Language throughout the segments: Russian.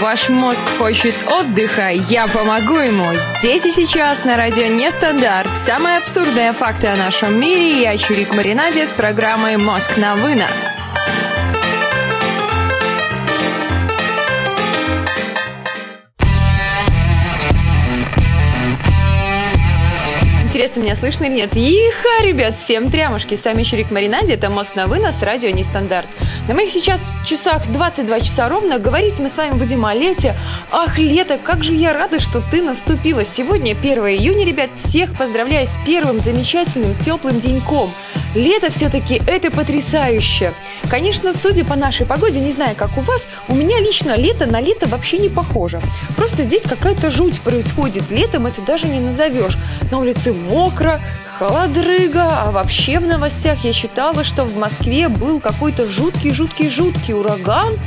Ваш мозг хочет отдыха, я помогу ему. Здесь и сейчас на радио Нестандарт. Самые абсурдные факты о нашем мире. Я Чурик Маринаде с программой «Мозг на вынос». Интересно, меня слышно или нет? Иха, ребят, всем трямушки. Сами Чурик Маринаде, это «Мозг на вынос», радио Нестандарт. На моих сейчас часах 22 часа ровно. Говорить мы с вами будем о лете. Ах, лето, как же я рада, что ты наступила. Сегодня 1 июня, ребят. Всех поздравляю с первым замечательным теплым деньком. Лето все-таки это потрясающе. Конечно, судя по нашей погоде, не знаю, как у вас, у меня лично лето на лето вообще не похоже. Просто здесь какая-то жуть происходит. Летом это даже не назовешь. На улице мокро, холодрыга, а вообще в новостях я читала, что в Москве был какой-то жуткий-жуткий-жуткий ураган,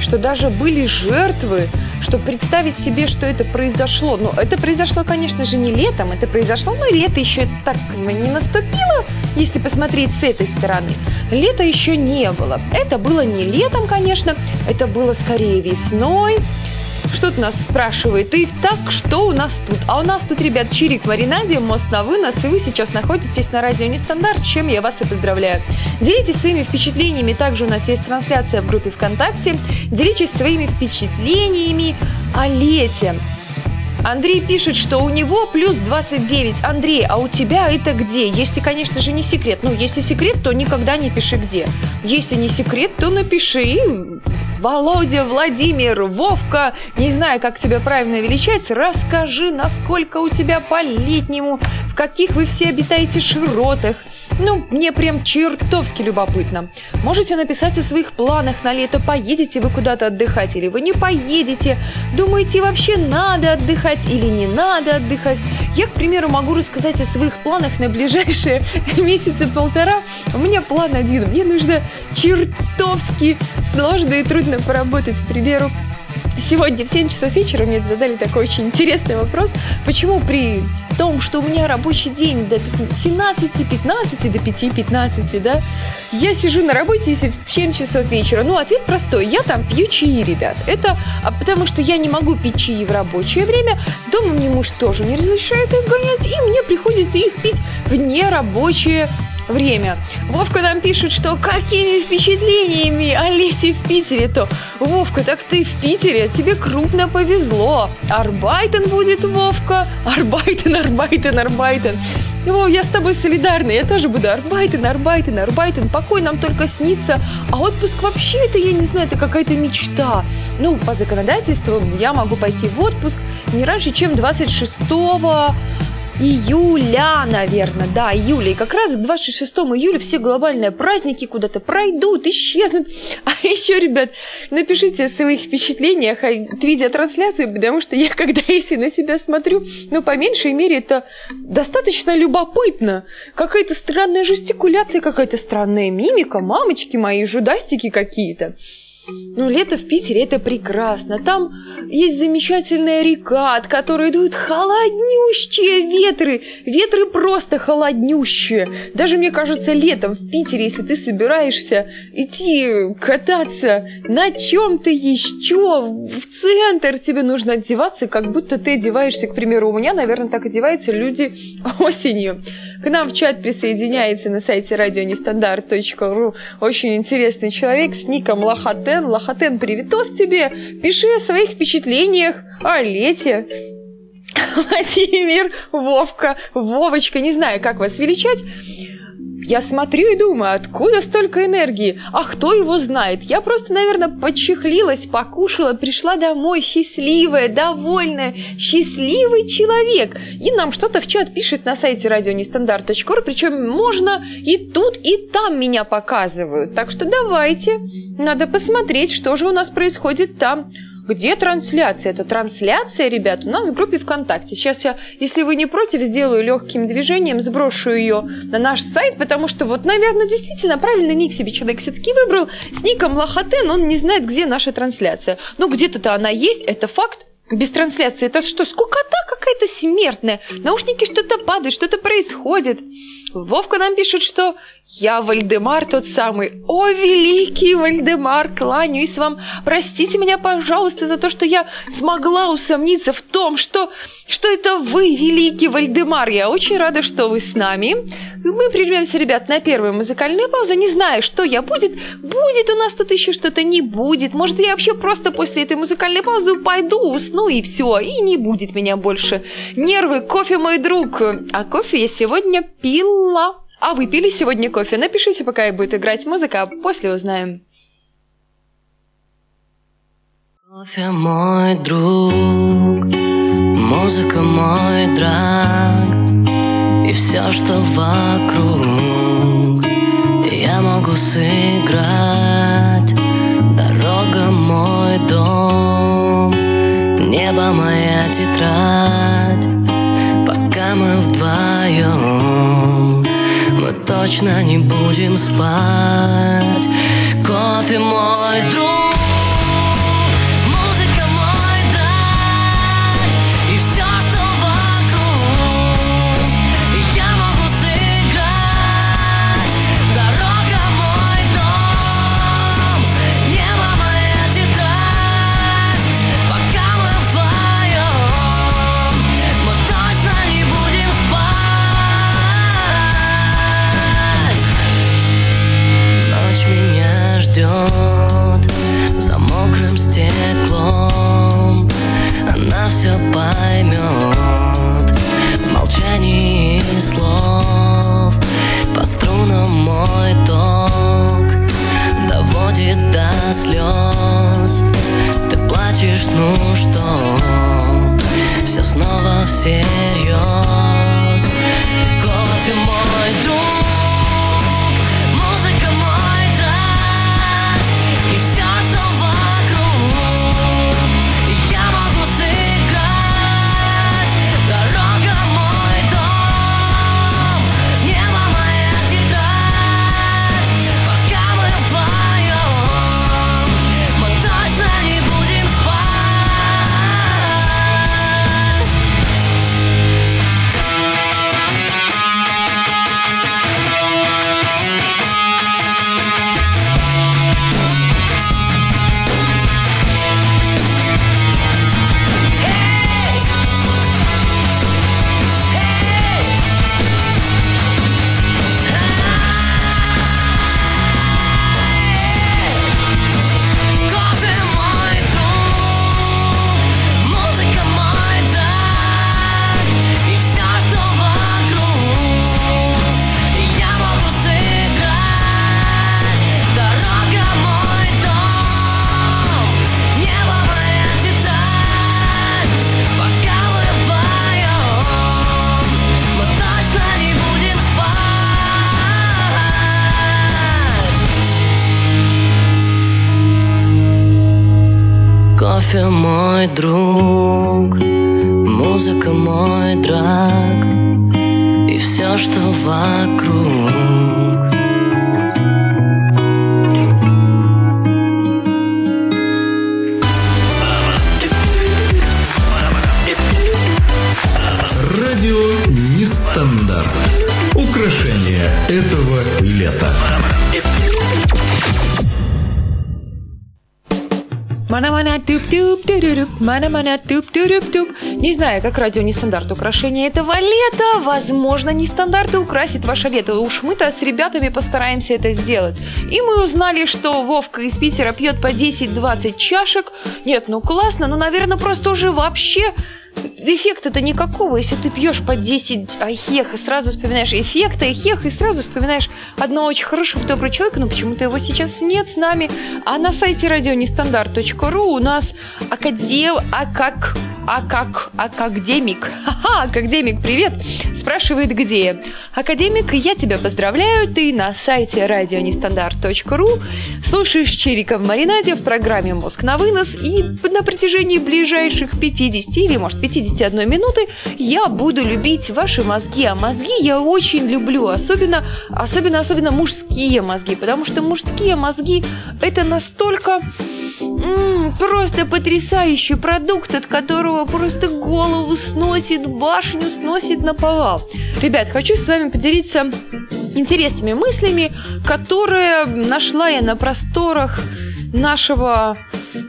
что даже были жертвы, чтобы представить себе, что это произошло. Но это произошло, конечно же, не летом, это произошло, но лето еще так не наступило, если посмотреть с этой стороны. Лета еще не было. Это было не летом, конечно, это было скорее весной. Что-то нас спрашивает. И так, что у нас тут? А у нас тут, ребят, Чирик Маринаде, мост на вынос, и вы сейчас находитесь на радио Нестандарт, чем я вас и поздравляю. Делитесь своими впечатлениями, также у нас есть трансляция в группе ВКонтакте. Делитесь своими впечатлениями о лете. Андрей пишет, что у него плюс 29. Андрей, а у тебя это где? Если, конечно же, не секрет. Ну, если секрет, то никогда не пиши где. Если не секрет, то напиши. Володя, Владимир, Вовка, не знаю, как тебя правильно величать, расскажи, насколько у тебя по-летнему, в каких вы все обитаете широтах, ну, мне прям чертовски любопытно. Можете написать о своих планах на лето, поедете вы куда-то отдыхать или вы не поедете, думаете вообще надо отдыхать или не надо отдыхать. Я, к примеру, могу рассказать о своих планах на ближайшие месяца полтора. У меня план один, мне нужно чертовски сложно и трудно поработать, к примеру, Сегодня в 7 часов вечера мне задали такой очень интересный вопрос. Почему при том, что у меня рабочий день до 17-15, до 5-15, да, я сижу на работе в 7 часов вечера? Ну, ответ простой. Я там пью чаи, ребят. Это а потому что я не могу пить чаи в рабочее время. Дома мне муж тоже не разрешает их гонять, и мне приходится их пить в нерабочее время. Вовка нам пишет, что какими впечатлениями о в Питере, то Вовка, так ты в Питере, тебе крупно повезло. Арбайтен будет, Вовка. Арбайтен, Арбайтен, Арбайтен. О, я с тобой солидарна, я тоже буду Арбайтен, Арбайтен, Арбайтен. Покой нам только снится. А отпуск вообще это, я не знаю, это какая-то мечта. Ну, по законодательству я могу пойти в отпуск не раньше, чем 26 июля, наверное, да, июля. И как раз к 26 июля все глобальные праздники куда-то пройдут, исчезнут. А еще, ребят, напишите о своих впечатлениях от видеотрансляции, потому что я, когда если на себя смотрю, ну, по меньшей мере, это достаточно любопытно. Какая-то странная жестикуляция, какая-то странная мимика, мамочки мои, жудастики какие-то. Ну, лето в Питере это прекрасно. Там есть замечательная река, от которой идут холоднющие ветры. Ветры просто холоднющие. Даже, мне кажется, летом в Питере, если ты собираешься идти кататься на чем-то еще, в центр тебе нужно одеваться, как будто ты одеваешься, к примеру, у меня, наверное, так одеваются люди осенью. К нам в чат присоединяется на сайте радионестандарт.ру очень интересный человек с ником Лохатен. Лохатен, привитос тебе! Пиши о своих впечатлениях о лете. Владимир, Вовка, Вовочка, не знаю, как вас величать. Я смотрю и думаю, откуда столько энергии? А кто его знает? Я просто, наверное, подчехлилась, покушала, пришла домой счастливая, довольная, счастливый человек. И нам что-то в чат пишет на сайте радионестандарт.ру, причем можно и тут, и там меня показывают. Так что давайте, надо посмотреть, что же у нас происходит там. Где трансляция? Это трансляция, ребят, у нас в группе ВКонтакте. Сейчас я, если вы не против, сделаю легким движением, сброшу ее на наш сайт, потому что вот, наверное, действительно правильный ник себе человек все-таки выбрал. С ником Лохотен он не знает, где наша трансляция. Ну, где-то-то она есть, это факт. Без трансляции это что, скукота какая какая-то смертная. Наушники что-то падают, что-то происходит. Вовка нам пишет, что «Я Вальдемар тот самый». О, великий Вальдемар, кланяюсь вам. Простите меня, пожалуйста, за то, что я смогла усомниться в том, что, что это вы, великий Вальдемар. Я очень рада, что вы с нами. Мы прервемся, ребят, на первую музыкальную паузу. Не знаю, что я будет. Будет у нас тут еще что-то, не будет. Может, я вообще просто после этой музыкальной паузы пойду, усну и все. И не будет меня больше. Нервы, кофе, мой друг. А кофе я сегодня пила. А вы пили сегодня кофе? Напишите, пока будет играть музыка, а после узнаем. Кофе мой друг, музыка мой драг И все, что вокруг Я могу сыграть Дорога мой дом Небо моя тетрадь Пока мы вдвоем точно не будем спать. Кофе мой друг слез. Ты плачешь, ну что, все снова всерьез Не знаю, как радио нестандарт украшение этого лета. Возможно, нестандарты украсит ваше лето. Уж мы-то с ребятами постараемся это сделать. И мы узнали, что Вовка из Питера пьет по 10-20 чашек. Нет, ну классно, ну, наверное, просто уже вообще эффекта-то никакого, если ты пьешь по 10 ахех и сразу вспоминаешь эффекта, эхех, и сразу вспоминаешь одного очень хорошего, доброго человека, но почему-то его сейчас нет с нами. А на сайте радионестандарт.ру у нас академ... А как... А как... Академик. Ха-ха, академик, привет! Спрашивает, где. Академик, я тебя поздравляю, ты на сайте радионестандарт.ру слушаешь Чирика в маринаде в программе «Мозг на вынос» и на протяжении ближайших 50 или, может, 51 минуты я буду любить ваши мозги. А мозги я очень люблю, особенно, особенно, особенно мужские мозги, потому что мужские мозги это настолько М-м, просто потрясающий продукт, от которого просто голову сносит, башню сносит на повал. Ребят, хочу с вами поделиться интересными мыслями, которые нашла я на просторах нашего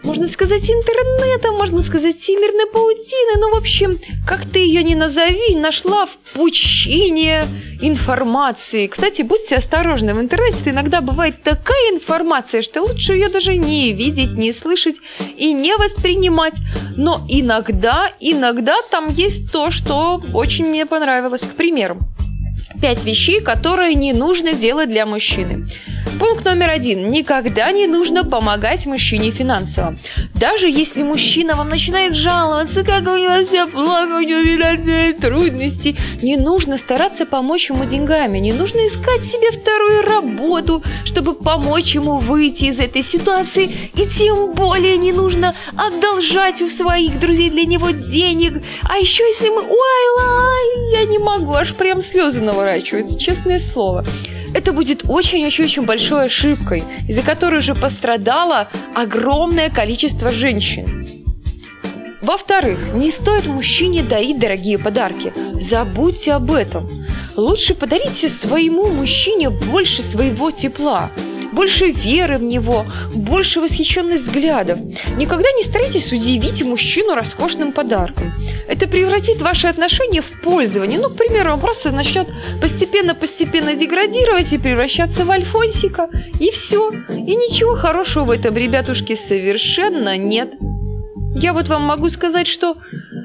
можно сказать, интернета, можно сказать, всемирной паутины, ну, в общем, как ты ее не назови, нашла в пучине информации. Кстати, будьте осторожны, в интернете иногда бывает такая информация, что лучше ее даже не видеть, не слышать и не воспринимать. Но иногда, иногда там есть то, что очень мне понравилось. К примеру, пять вещей, которые не нужно делать для мужчины. Пункт номер один. Никогда не нужно помогать мужчине финансово. Даже если мужчина вам начинает жаловаться, как у него все плохо, у него финансовые трудности, не нужно стараться помочь ему деньгами, не нужно искать себе вторую работу, чтобы помочь ему выйти из этой ситуации, и тем более не нужно одолжать у своих друзей для него денег. А еще если мы... Ой, лай, я не могу, аж прям слезы наворачиваются, честное слово это будет очень-очень-очень большой ошибкой, из-за которой уже пострадало огромное количество женщин. Во-вторых, не стоит мужчине дарить дорогие подарки. Забудьте об этом. Лучше подарите своему мужчине больше своего тепла больше веры в него, больше восхищенных взглядов. Никогда не старайтесь удивить мужчину роскошным подарком. Это превратит ваши отношения в пользование. Ну, к примеру, он просто начнет постепенно-постепенно деградировать и превращаться в альфонсика. И все. И ничего хорошего в этом, ребятушки, совершенно нет. Я вот вам могу сказать, что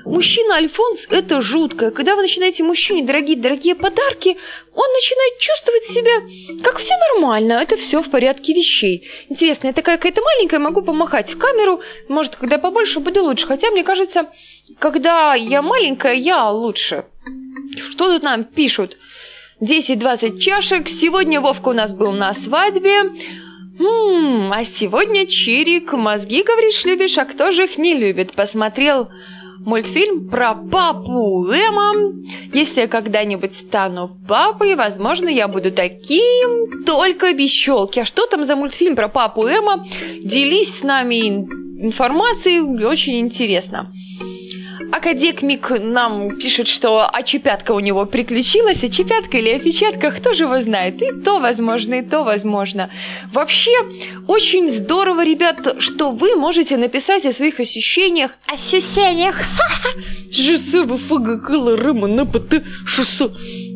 Мужчина Альфонс – это жутко. Когда вы начинаете мужчине дорогие-дорогие подарки, он начинает чувствовать себя как все нормально, это все в порядке вещей. Интересно, я такая какая-то маленькая, могу помахать в камеру, может, когда побольше буду лучше. Хотя, мне кажется, когда я маленькая, я лучше. Что тут нам пишут? 10-20 чашек. Сегодня Вовка у нас был на свадьбе. М-м, а сегодня Чирик. Мозги, говоришь, любишь, а кто же их не любит? Посмотрел мультфильм про папу Эма. Если я когда-нибудь стану папой, возможно, я буду таким, только без щелки. А что там за мультфильм про папу Эма? Делись с нами информацией, очень интересно. Академик нам пишет, что очепятка у него приключилась, очепятка или опечатка, кто же его знает. И то возможно, и то возможно. Вообще, очень здорово, ребят, что вы можете написать о своих ощущениях. Ощущениях.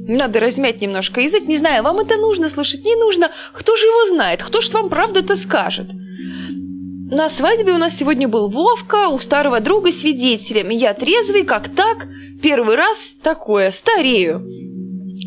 Надо размять немножко язык. Не знаю, вам это нужно слышать, не нужно. Кто же его знает? Кто же вам правду это скажет? На свадьбе у нас сегодня был Вовка, у старого друга свидетелем. Я трезвый, как так, первый раз такое, старею.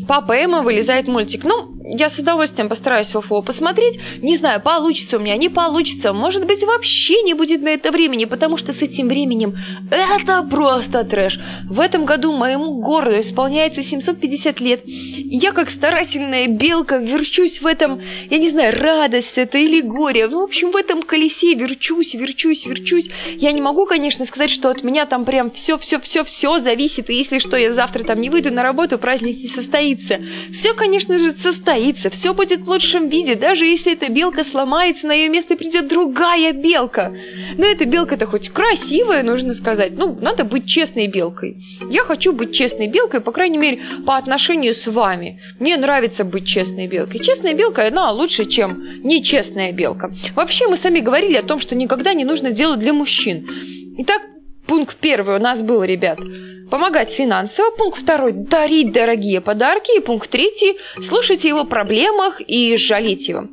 Папа Эмма вылезает мультик. Ну, я с удовольствием постараюсь его посмотреть. Не знаю, получится у меня, не получится. Может быть, вообще не будет на это времени, потому что с этим временем это просто трэш. В этом году моему городу исполняется 750 лет. Я, как старательная белка, верчусь в этом, я не знаю, радость это или горе. Ну, в общем, в этом колесе верчусь, верчусь, верчусь. Я не могу, конечно, сказать, что от меня там прям все-все-все-все зависит. И если что, я завтра там не выйду на работу, праздник не состоится. Все, конечно же, состоится состоится, все будет в лучшем виде, даже если эта белка сломается, на ее место придет другая белка. Но эта белка-то хоть красивая, нужно сказать. Ну, надо быть честной белкой. Я хочу быть честной белкой, по крайней мере, по отношению с вами. Мне нравится быть честной белкой. Честная белка, она лучше, чем нечестная белка. Вообще, мы сами говорили о том, что никогда не нужно делать для мужчин. Итак, пункт первый у нас был, ребят – помогать финансово. Пункт второй – дарить дорогие подарки. И пункт третий – слушать его проблемах и жалеть его.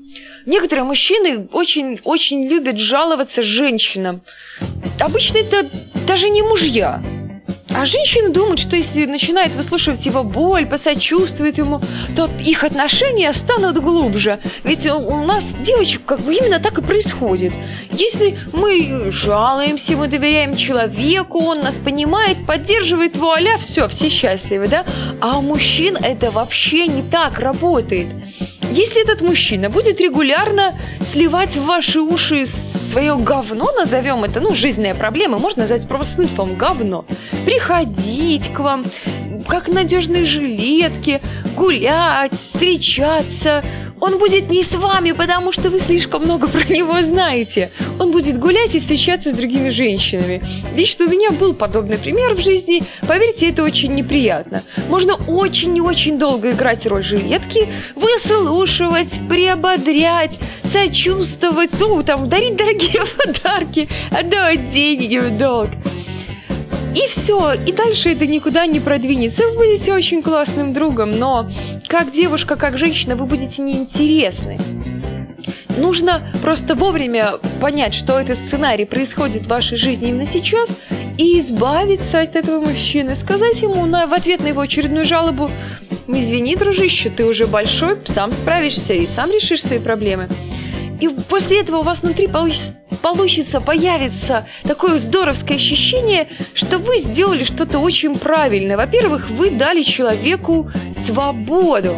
Некоторые мужчины очень-очень любят жаловаться женщинам. Обычно это даже не мужья. А женщины думают, что если начинает выслушивать его боль, посочувствует ему, то их отношения станут глубже. Ведь у нас, девочек, как бы именно так и происходит. Если мы жалуемся, мы доверяем человеку, он нас понимает, поддерживает вуаля, все, все счастливы, да? А у мужчин это вообще не так работает. Если этот мужчина будет регулярно сливать в ваши уши свое говно, назовем это, ну, жизненные проблемы, можно назвать простым словом говно, приходить к вам, как надежные жилетки, гулять, встречаться, Он будет не с вами, потому что вы слишком много про него знаете. Он будет гулять и встречаться с другими женщинами. Лично у меня был подобный пример в жизни. Поверьте, это очень неприятно. Можно очень и очень долго играть роль жилетки, выслушивать, приободрять, сочувствовать, ну, там, дарить дорогие подарки, отдавать деньги в долг. И все, и дальше это никуда не продвинется. Вы будете очень классным другом, но как девушка, как женщина вы будете неинтересны. Нужно просто вовремя понять, что этот сценарий происходит в вашей жизни именно сейчас, и избавиться от этого мужчины, сказать ему на, в ответ на его очередную жалобу, извини, дружище, ты уже большой, сам справишься и сам решишь свои проблемы. И после этого у вас внутри получится, получится, появится такое здоровское ощущение, что вы сделали что-то очень правильное. Во-первых, вы дали человеку свободу.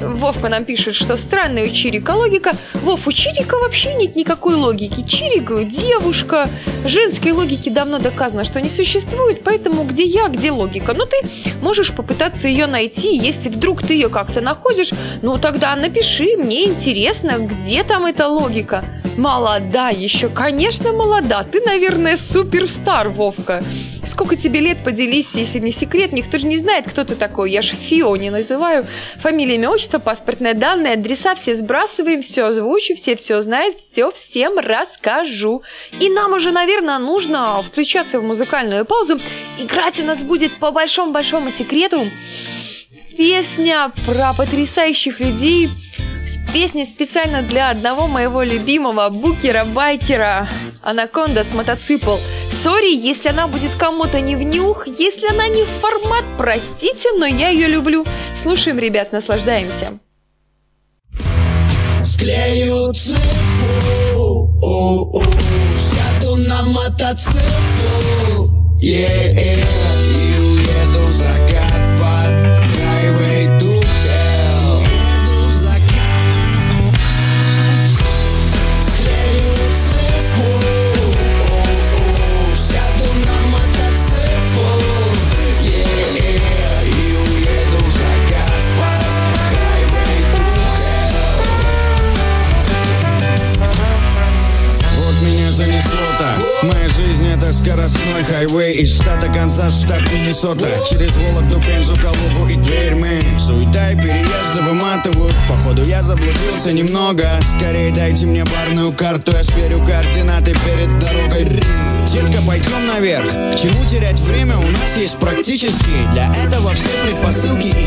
Вовка нам пишет, что странная у Чирика логика. Вов, у Чирика вообще нет никакой логики. Чирик – девушка. Женской логики давно доказано, что не существует, поэтому где я, где логика? Ну, ты можешь попытаться ее найти, если вдруг ты ее как-то находишь, ну, тогда напиши, мне интересно, где там эта логика. Молода еще, конечно, молода. Ты, наверное, суперстар, Вовка. Сколько тебе лет, поделись, если не секрет. Никто же не знает, кто ты такой. Я же Фио не называю. Фамилия, имя, отчество, паспортные данные, адреса все сбрасываем, все озвучу, все все знают, все всем расскажу. И нам уже, наверное, нужно включаться в музыкальную паузу. Играть у нас будет по большому-большому секрету. Песня про потрясающих людей – Песня специально для одного моего любимого букера-байкера Анаконда с мотоцикл. Сори, если она будет кому-то не в нюх, если она не в формат, простите, но я ее люблю. Слушаем, ребят, наслаждаемся. Склею цепу, сяду на мотоцикл, yeah, Миннесота Через Вологду, Пензу, Калугу и Дверьмы Суета и переезды выматывают. Походу я заблудился немного. Скорее дайте мне барную карту Я сверю координаты перед дорогой. Детка, пойдем наверх. К чему терять время? У нас есть практические Для этого все предпосылки и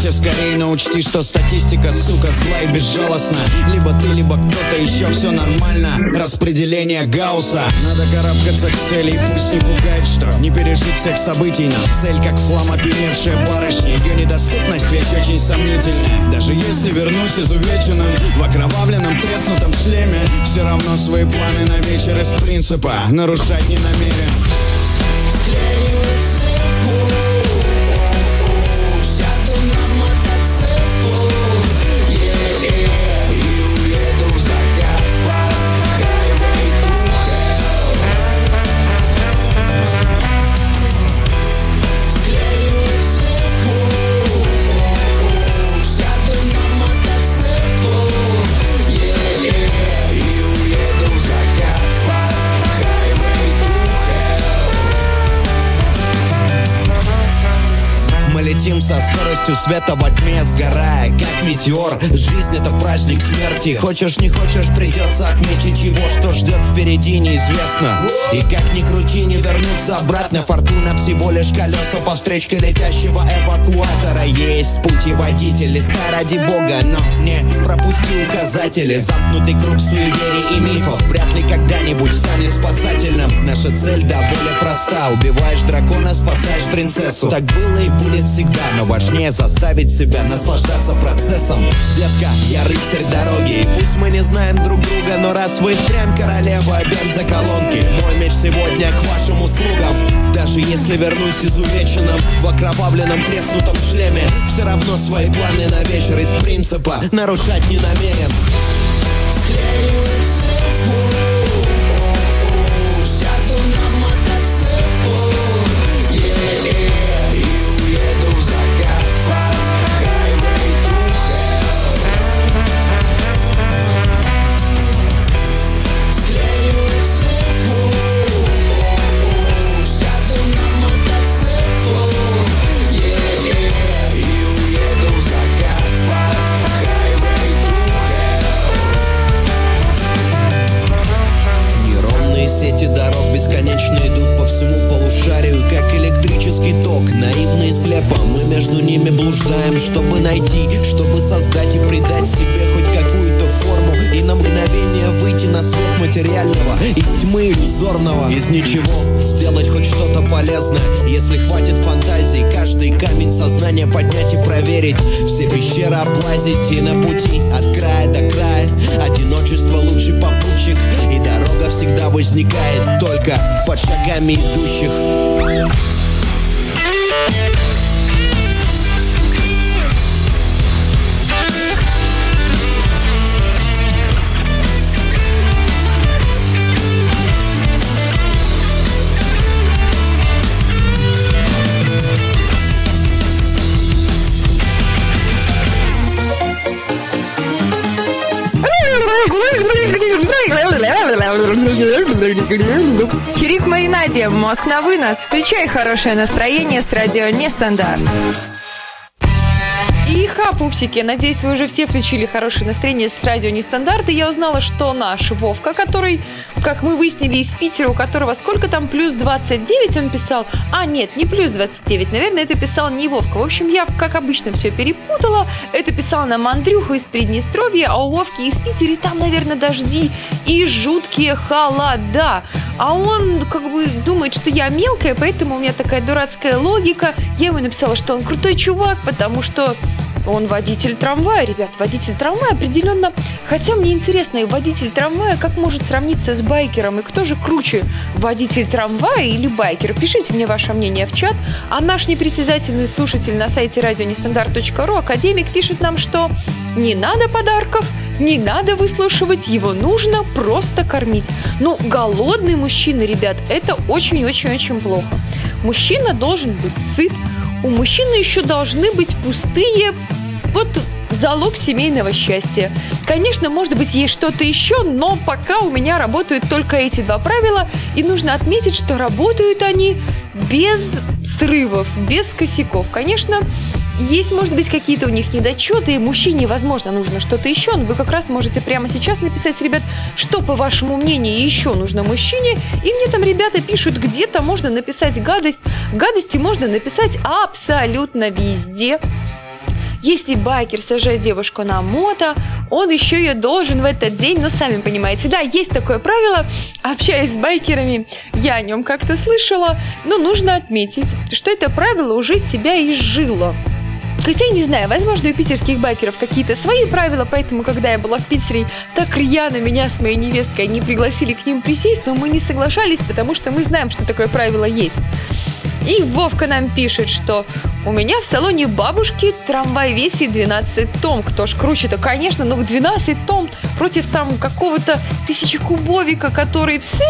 Решайся скорее, но учти, что статистика, сука, зла и безжалостна. Либо ты, либо кто-то еще, все нормально. Распределение Гаусса. Надо карабкаться к цели, и пусть не пугает, что Не пережить всех событий, но цель как флам опьяневшая барышня Ее недоступность вещь очень сомнительная. Даже если вернусь изувеченным В окровавленном треснутом шлеме Все равно свои планы на вечер из принципа Нарушать не намерен со скоростью света во тьме сгорая, как метеор. Жизнь это праздник смерти. Хочешь не хочешь, придется отметить его Что ждет впереди неизвестно. И как ни крути, не вернуться обратно. Фортуна всего лишь колеса по встречке летящего эвакуатора. Есть пути водитель, листа ради бога Но не пропусти указатели. Замкнутый круг суеверий и мифов. Вряд ли когда-нибудь станет спасательным. Наша цель да более проста. Убиваешь дракона, спасаешь принцессу. Так было и будет всегда но важнее заставить себя наслаждаться процессом. Детка, я рыцарь дороги. И пусть мы не знаем друг друга Но раз вы прям королева бензоколонки Мой меч сегодня к вашим услугам. Даже если вернусь изувеченным В окровавленном треснутом шлеме Все равно свои планы на вечер из принципа Нарушать не намерен тьмы иллюзорного Из ничего. Сделать хоть что-то полезное. Если хватит фантазии Каждый камень сознания поднять и проверить. Все пещеры облазить и на пути От края до края. Одиночество лучший попутчик И дорога всегда возникает Только под шагами идущих Чирик Маринаде, мозг на вынос. Включай хорошее настроение с радио Нестандарт. И ха, пупсики, надеюсь, вы уже все включили хорошее настроение с радио Нестандарт, и я узнала, что наш Вовка, который, как мы выяснили, из Питера, у которого сколько там, плюс 29 он писал, а нет, не плюс 29, наверное, это писал не Вовка. В общем, я, как обычно, все перепутала, это писал нам Андрюха из Приднестровья, а у Вовки из Питера, там, наверное, дожди и жуткие холода. А он как бы думает, что я мелкая, поэтому у меня такая дурацкая логика. Я ему написала, что он крутой чувак, потому что он водитель трамвая, ребят, водитель трамвая определенно. Хотя мне интересно, и водитель трамвая как может сравниться с байкером, и кто же круче, водитель трамвая или байкер? Пишите мне ваше мнение в чат. А наш непритязательный слушатель на сайте радионестандарт.ру, академик, пишет нам, что не надо подарков, не надо выслушивать, его нужно просто кормить. Ну, голодный мужчина, ребят, это очень-очень-очень плохо. Мужчина должен быть сыт, у мужчины еще должны быть пустые вот залог семейного счастья. Конечно, может быть, есть что-то еще, но пока у меня работают только эти два правила, и нужно отметить, что работают они без срывов, без косяков. Конечно, есть, может быть, какие-то у них недочеты, и мужчине, возможно, нужно что-то еще, но вы как раз можете прямо сейчас написать, ребят, что, по вашему мнению, еще нужно мужчине, и мне там ребята пишут, где-то можно написать гадость. Гадости можно написать абсолютно везде. Если байкер сажает девушку на мото, он еще ее должен в этот день, ну, сами понимаете, да, есть такое правило, общаясь с байкерами, я о нем как-то слышала, но нужно отметить, что это правило уже себя изжило. Хотя, не знаю, возможно, у питерских байкеров какие-то свои правила, поэтому, когда я была в Питере, так рьяно меня с моей невесткой не пригласили к ним присесть, но мы не соглашались, потому что мы знаем, что такое правило есть. И Вовка нам пишет, что у меня в салоне бабушки трамвай весит 12 тонн. Кто ж круче-то, конечно, но 12 тонн против там какого-то тысячекубовика, который все,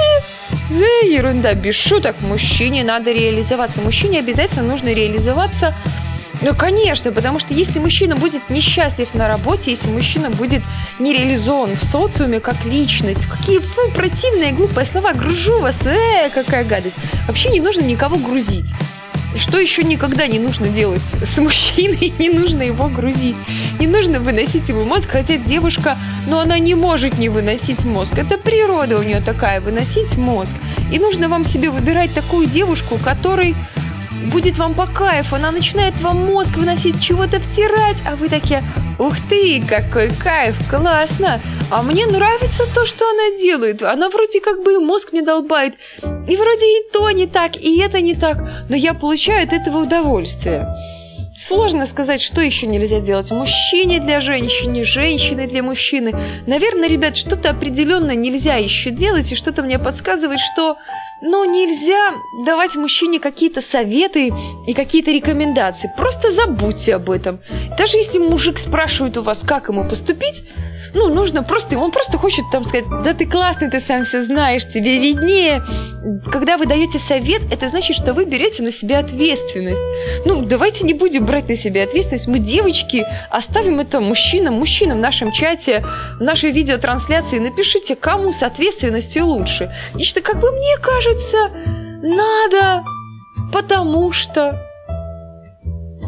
все ерунда, без шуток. Мужчине надо реализоваться. Мужчине обязательно нужно реализоваться ну, конечно, потому что если мужчина будет несчастлив на работе, если мужчина будет не реализован в социуме как личность, какие фу, противные глупые слова, гружу вас, э, какая гадость. Вообще не нужно никого грузить. Что еще никогда не нужно делать с мужчиной, не нужно его грузить, не нужно выносить его мозг, хотя девушка, но она не может не выносить мозг, это природа у нее такая, выносить мозг. И нужно вам себе выбирать такую девушку, которой будет вам по кайфу, она начинает вам мозг выносить, чего-то втирать, а вы такие, ух ты, какой кайф, классно, а мне нравится то, что она делает, она вроде как бы мозг мне долбает, и вроде и то не так, и это не так, но я получаю от этого удовольствие. Сложно сказать, что еще нельзя делать. Мужчине для женщины, женщины для мужчины. Наверное, ребят, что-то определенно нельзя еще делать, и что-то мне подсказывает, что но нельзя давать мужчине какие-то советы и какие-то рекомендации. Просто забудьте об этом. Даже если мужик спрашивает у вас, как ему поступить, ну, нужно просто, он просто хочет там сказать, да ты классный, ты сам все знаешь, тебе виднее. Когда вы даете совет, это значит, что вы берете на себя ответственность. Ну, давайте не будем брать на себя ответственность. Мы, девочки, оставим это мужчинам, мужчинам в нашем чате, в нашей видеотрансляции. Напишите, кому с ответственностью лучше. И как бы мне кажется, надо, потому что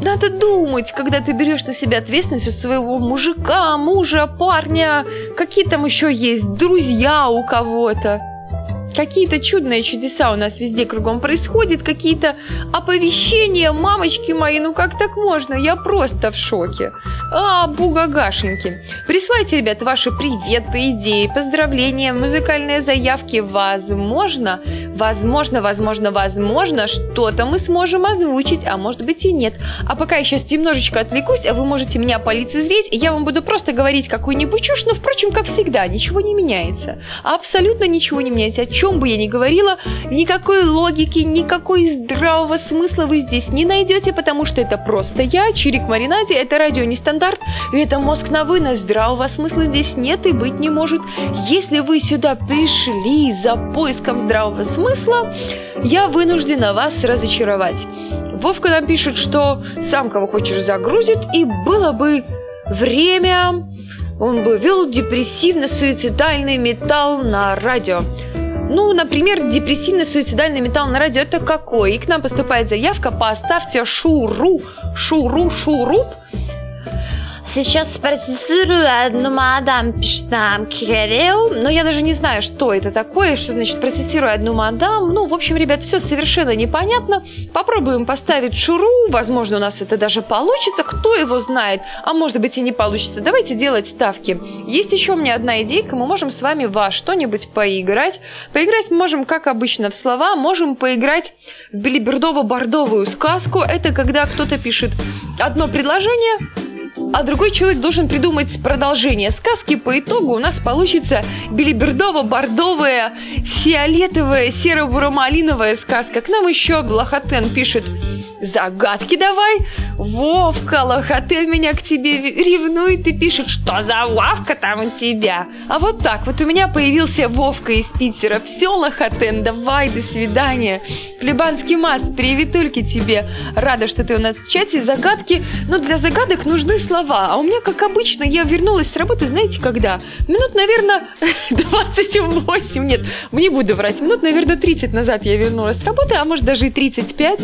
надо думать, когда ты берешь на себя ответственность у своего мужика, мужа, парня, какие там еще есть, друзья у кого-то. Какие-то чудные чудеса у нас везде кругом происходят, какие-то оповещения, мамочки мои, ну как так можно? Я просто в шоке. А, бугагашеньки. Присылайте, ребят, ваши приветы, идеи, поздравления, музыкальные заявки. Возможно, возможно, возможно, возможно, что-то мы сможем озвучить, а может быть и нет. А пока я сейчас немножечко отвлекусь, а вы можете меня полицезреть, я вам буду просто говорить какую-нибудь чушь, но, впрочем, как всегда, ничего не меняется. Абсолютно ничего не меняется. Чем бы я ни говорила, никакой логики, никакой здравого смысла вы здесь не найдете, потому что это просто я, Чирик Маринаде, это радио Нестандарт, и это мозг на вынос, здравого смысла здесь нет и быть не может. Если вы сюда пришли за поиском здравого смысла, я вынуждена вас разочаровать. Вовка нам пишет, что сам кого хочешь загрузит, и было бы время... Он бы вел депрессивно-суицидальный металл на радио. Ну, например, депрессивно-суицидальный металл на радио это какой? И к нам поступает заявка, поставьте шуру, шуру, шуруп Сейчас процессирую одну мадам, пишет нам Кирилл. Но я даже не знаю, что это такое, что значит процессирую одну мадам. Ну, в общем, ребят, все совершенно непонятно. Попробуем поставить шуру. Возможно, у нас это даже получится. Кто его знает? А может быть и не получится. Давайте делать ставки. Есть еще у меня одна идейка. Мы можем с вами во что-нибудь поиграть. Поиграть мы можем, как обычно, в слова. Можем поиграть в белибердово-бордовую сказку. Это когда кто-то пишет одно предложение, а другой человек должен придумать продолжение сказки. По итогу у нас получится белибердово-бордовая, фиолетовая, серо-буромалиновая сказка. К нам еще Лохотен пишет Загадки давай. Вовка, Лохотен меня к тебе ревнует и пишет, что за Вовка там у тебя. А вот так вот у меня появился Вовка из Питера. Все, Лохотен, давай, до свидания. Хлебанский мас, приветульки тебе. Рада, что ты у нас в чате. Загадки, но ну, для загадок нужны слова. А у меня, как обычно, я вернулась с работы, знаете, когда? Минут, наверное, 28, нет, не буду врать. Минут, наверное, 30 назад я вернулась с работы, а может даже и 35.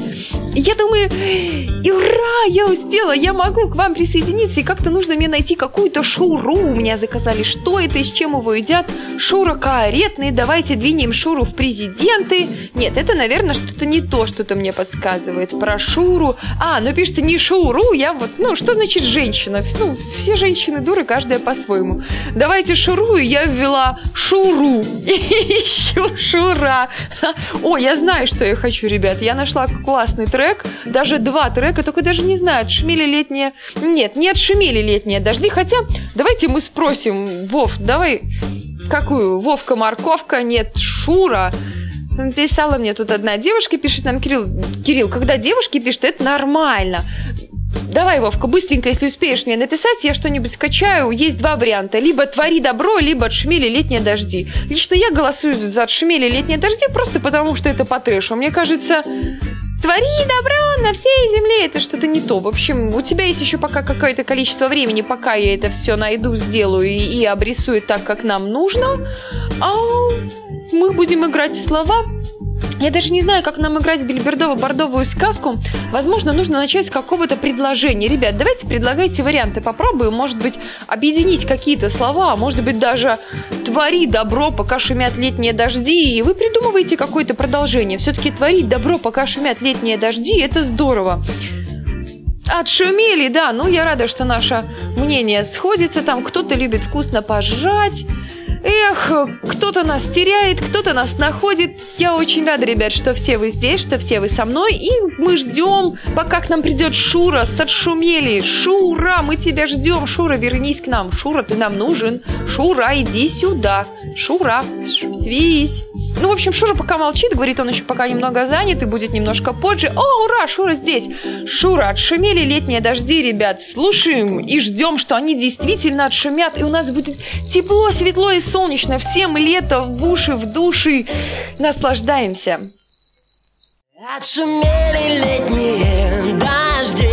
Я думаю, и ура, я успела, я могу к вам присоединиться, и как-то нужно мне найти какую-то шуру. У меня заказали, что это, из чем его едят. Шура каретный, давайте двинем Шуру в президенты. Нет, это, наверное, что-то не то, что-то мне подсказывает. Про Шуру. А, ну пишите не Шуру, я вот, ну, что значит женщина? Ну, все женщины дуры, каждая по-своему. Давайте Шуру, и я ввела Шуру. Ищу Шура. О, я знаю, что я хочу, ребят. Я нашла классный трек, даже два трека, только даже не знаю, отшумели летние... Нет, не отшумели летние дожди, хотя давайте мы спросим, Вов, давай, какую? Вовка-морковка, нет, Шура. Писала мне тут одна девушка, пишет нам Кирилл, Кирилл, когда девушки пишут, это нормально. Давай, Вовка, быстренько, если успеешь мне написать, я что-нибудь скачаю. Есть два варианта. Либо «Твори добро», либо «Отшумели летние дожди». Лично я голосую за «Отшумели летние дожди» просто потому, что это по трэшу. Мне кажется, Твори добро на всей земле, это что-то не то. В общем, у тебя есть еще пока какое-то количество времени, пока я это все найду, сделаю и, и обрисую так, как нам нужно. А мы будем играть в слова, я даже не знаю, как нам играть бельбердово-бордовую сказку. Возможно, нужно начать с какого-то предложения. Ребят, давайте предлагайте варианты. Попробуем, может быть, объединить какие-то слова, а может быть, даже «твори добро, пока шумят летние дожди», и вы придумываете какое-то продолжение. Все-таки «творить добро, пока шумят летние дожди» — это здорово. Отшумели, да, ну я рада, что наше мнение сходится, там кто-то любит вкусно пожрать, Эх, кто-то нас теряет, кто-то нас находит. Я очень рада, ребят, что все вы здесь, что все вы со мной. И мы ждем, пока к нам придет Шура с отшумели. Шура, мы тебя ждем. Шура, вернись к нам. Шура, ты нам нужен. Шура, иди сюда. Шура, свись. Ну, в общем, Шура пока молчит, говорит, он еще пока немного занят и будет немножко позже. О, ура, Шура здесь! Шура, отшумели летние дожди, ребят. Слушаем и ждем, что они действительно отшумят, и у нас будет тепло, светло и солнечно. Всем лето в уши, в души. Наслаждаемся. Отшумели летние дожди,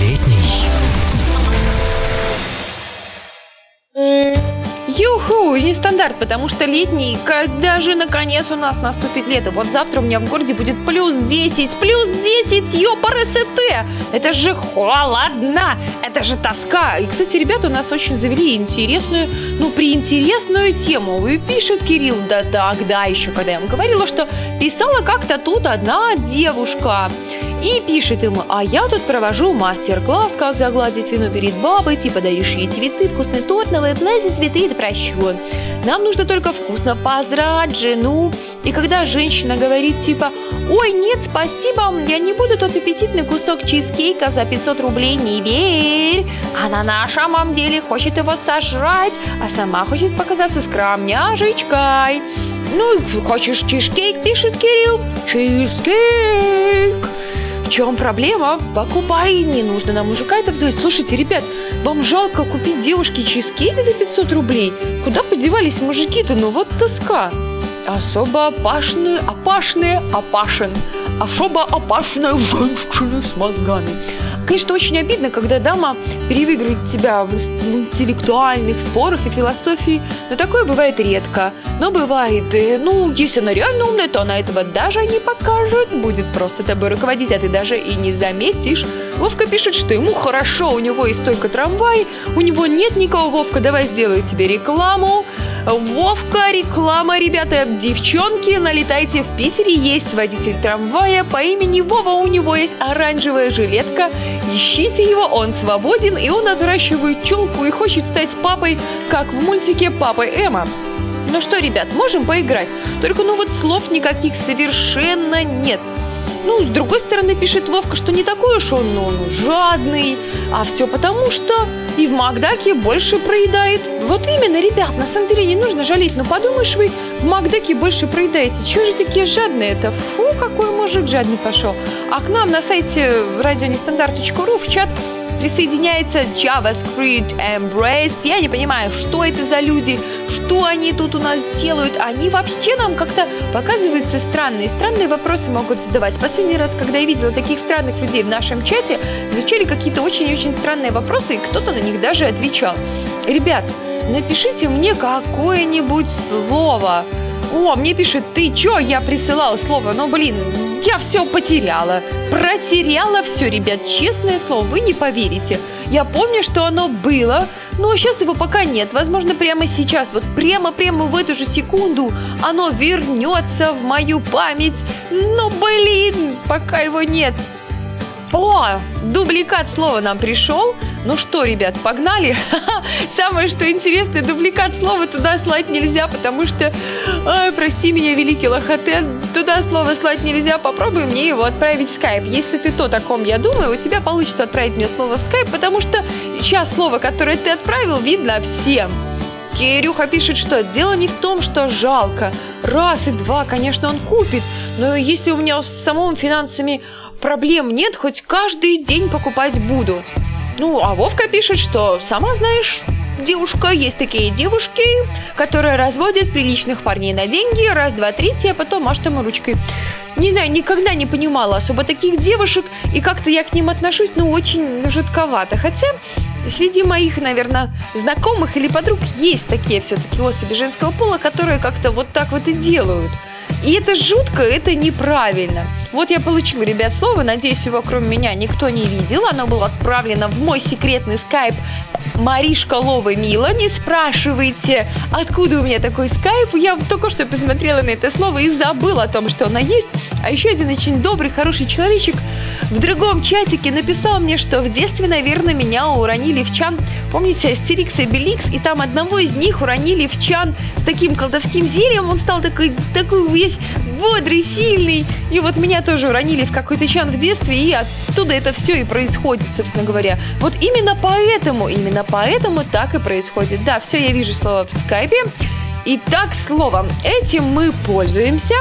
летний. Юху, и стандарт, потому что летний, когда же наконец у нас наступит лето? Вот завтра у меня в городе будет плюс 10, плюс 10, ёпарасете! Это же холодно, это же тоска. И, кстати, ребята у нас очень завели интересную, ну, приинтересную тему. И пишет Кирилл, да тогда еще, когда я ему говорила, что писала как-то тут одна девушка. И пишет ему, а я тут провожу мастер-класс, как загладить вину перед бабой, типа даешь ей цветы, вкусный торт, новые платье, цветы, да прощу. Нам нужно только вкусно поздравить жену. И когда женщина говорит типа, ой, нет, спасибо, я не буду тот аппетитный кусок чизкейка за 500 рублей, не верь. Она на самом деле хочет его сожрать, а сама хочет показаться скромняшечкой. Ну, хочешь чизкейк, пишет Кирилл, чизкейк. В чем проблема? Покупай, не нужно на мужика это взять. Слушайте, ребят, вам жалко купить девушке чизкейк за 500 рублей? Куда подевались мужики-то? Ну вот тоска. Особо опашные, опашные, опашен. Особо опашная женщина с мозгами. Конечно, очень обидно, когда дама перевыигрывает тебя в интеллектуальных спорах и философии, но такое бывает редко. Но бывает, и, ну, если она реально умная, то она этого даже не покажет, будет просто тобой руководить, а ты даже и не заметишь. Вовка пишет, что ему хорошо, у него есть только трамвай, у него нет никого, Вовка, давай сделаю тебе рекламу. Вовка, реклама, ребята, девчонки, налетайте в Питере, есть водитель трамвая по имени Вова, у него есть оранжевая жилетка, ищите его, он свободен, и он отращивает челку и хочет стать папой, как в мультике «Папой Эмма». Ну что, ребят, можем поиграть, только ну вот слов никаких совершенно нет. Ну, с другой стороны, пишет Вовка, что не такой уж он, ну, жадный, а все потому, что и в Макдаке больше проедает. Вот именно, ребят, на самом деле не нужно жалеть, но подумаешь вы, в Макдаке больше проедаете. Чего же такие жадные это? Фу, какой мужик жадный пошел. А к нам на сайте радионестандарт.ру в чат присоединяется JavaScript Embrace. Я не понимаю, что это за люди, что они тут у нас делают. Они вообще нам как-то показываются странные. Странные вопросы могут задавать. Последний раз, когда я видела таких странных людей в нашем чате, звучали какие-то очень-очень странные вопросы, и кто-то на них даже отвечал. Ребят, напишите мне какое-нибудь слово. О, мне пишет, ты чё, я присылал слово, но, блин, я все потеряла. Протеряла все, ребят, честное слово, вы не поверите. Я помню, что оно было, но сейчас его пока нет. Возможно, прямо сейчас, вот прямо-прямо в эту же секунду оно вернется в мою память. Но, блин, пока его нет. О, дубликат слова нам пришел. Ну что, ребят, погнали? Самое, что интересное, дубликат слова туда слать нельзя, потому что, ой, прости меня, великий Лохотен, туда слово слать нельзя, попробуй мне его отправить в скайп. Если ты то, о ком я думаю, у тебя получится отправить мне слово в скайп, потому что сейчас слово, которое ты отправил, видно всем. Кирюха пишет, что дело не в том, что жалко. Раз и два, конечно, он купит, но если у меня с самым финансами проблем нет, хоть каждый день покупать буду. Ну, а Вовка пишет, что сама знаешь, девушка, есть такие девушки, которые разводят приличных парней на деньги, раз, два, третий, а потом машет ему ручкой. Не знаю, никогда не понимала особо таких девушек, и как-то я к ним отношусь, ну, очень жутковато. Хотя среди моих, наверное, знакомых или подруг есть такие все-таки особи женского пола, которые как-то вот так вот и делают. И это жутко, это неправильно. Вот я получила, ребят, слово, надеюсь, его кроме меня никто не видел. Оно было отправлено в мой секретный скайп Маришка Лова Мила. Не спрашивайте, откуда у меня такой скайп. Я только что посмотрела на это слово и забыла о том, что оно есть. А еще один очень добрый, хороший человечек в другом чатике написал мне, что в детстве, наверное, меня уронили в чан Помните Астерикс и Беликс? И там одного из них уронили в чан с таким колдовским зельем. Он стал такой, такой весь бодрый, сильный. И вот меня тоже уронили в какой-то чан в детстве, и оттуда это все и происходит, собственно говоря. Вот именно поэтому, именно поэтому так и происходит. Да, все, я вижу слово в скайпе. Итак, словом, этим мы пользуемся.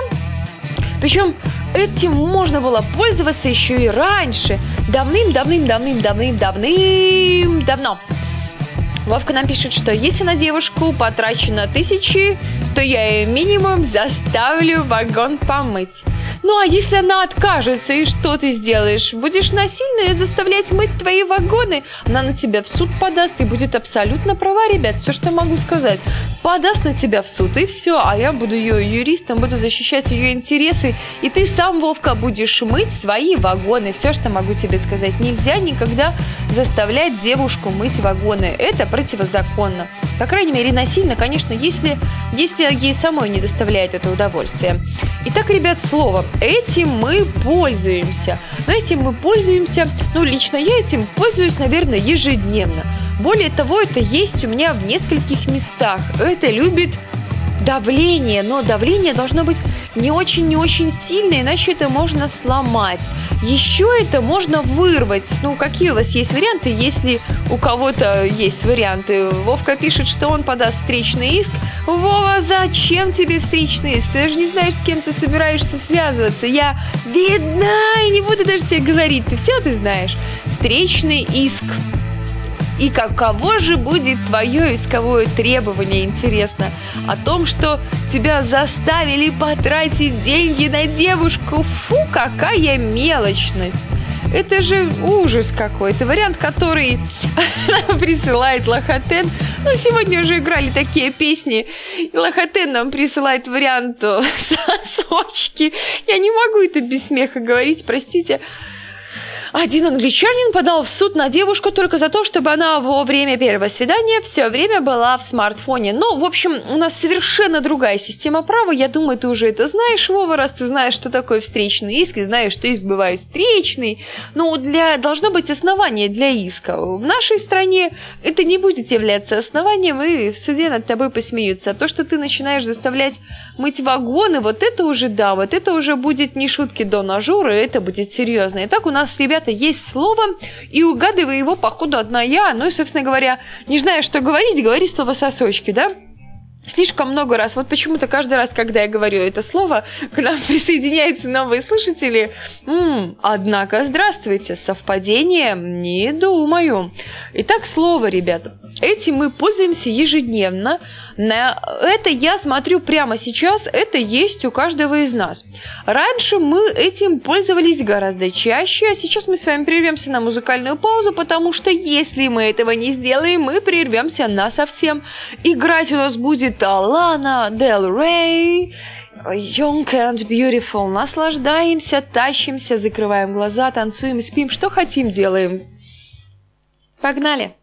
Причем этим можно было пользоваться еще и раньше. Давным-давным-давным-давным-давным-давно. Вовка нам пишет, что если на девушку потрачено тысячи, то я ее минимум заставлю вагон помыть. Ну а если она откажется, и что ты сделаешь? Будешь насильно ее заставлять мыть твои вагоны? Она на тебя в суд подаст и будет абсолютно права, ребят, все, что могу сказать. Подаст на тебя в суд, и все, а я буду ее юристом, буду защищать ее интересы, и ты сам, Вовка, будешь мыть свои вагоны. Все, что могу тебе сказать. Нельзя никогда заставлять девушку мыть вагоны. Это противозаконно. По крайней мере, насильно, конечно, если, если ей самой не доставляет это удовольствие. Итак, ребят, слово. Этим мы пользуемся. Но этим мы пользуемся, ну, лично я этим пользуюсь, наверное, ежедневно. Более того, это есть у меня в нескольких местах. Это любит давление, но давление должно быть не очень-не очень сильное, иначе это можно сломать. Еще это можно вырвать. Ну, какие у вас есть варианты, если у кого-то есть варианты? Вовка пишет, что он подаст встречный иск. Вова, зачем тебе встречный иск? Ты даже не знаешь, с кем ты собираешься связываться. Я видна и не буду даже тебе говорить. Ты все ты знаешь. Встречный иск. И каково же будет твое исковое требование, интересно, о том, что тебя заставили потратить деньги на девушку? Фу, какая мелочность! Это же ужас какой-то. Вариант, который присылает Лохотен. Ну, сегодня уже играли такие песни. И Лохотен нам присылает вариант сосочки. Я не могу это без смеха говорить, простите. Один англичанин подал в суд на девушку только за то, чтобы она во время первого свидания все время была в смартфоне. Ну, в общем, у нас совершенно другая система права. Я думаю, ты уже это знаешь, Вова, раз ты знаешь, что такое встречный иск, и знаешь, что иск бывает встречный. Но для... должно быть основание для иска. В нашей стране это не будет являться основанием, и в суде над тобой посмеются. А то, что ты начинаешь заставлять мыть вагоны, вот это уже да, вот это уже будет не шутки до нажора, это будет серьезно. Итак, у нас, ребята, ребята, есть слово, и угадываю его, походу, одна я. Ну и, собственно говоря, не знаю, что говорить, говори слово сосочки, да? слишком много раз. Вот почему-то каждый раз, когда я говорю это слово, к нам присоединяются новые слушатели. М-м, однако, здравствуйте, совпадение? Не думаю. Итак, слово, ребята. Этим мы пользуемся ежедневно. На это я смотрю прямо сейчас, это есть у каждого из нас. Раньше мы этим пользовались гораздо чаще, а сейчас мы с вами прервемся на музыкальную паузу, потому что если мы этого не сделаем, мы прервемся на совсем. Играть у нас будет Алана Дел Рей. Young and Beautiful. Наслаждаемся, тащимся, закрываем глаза, танцуем, спим, что хотим, делаем. Погнали!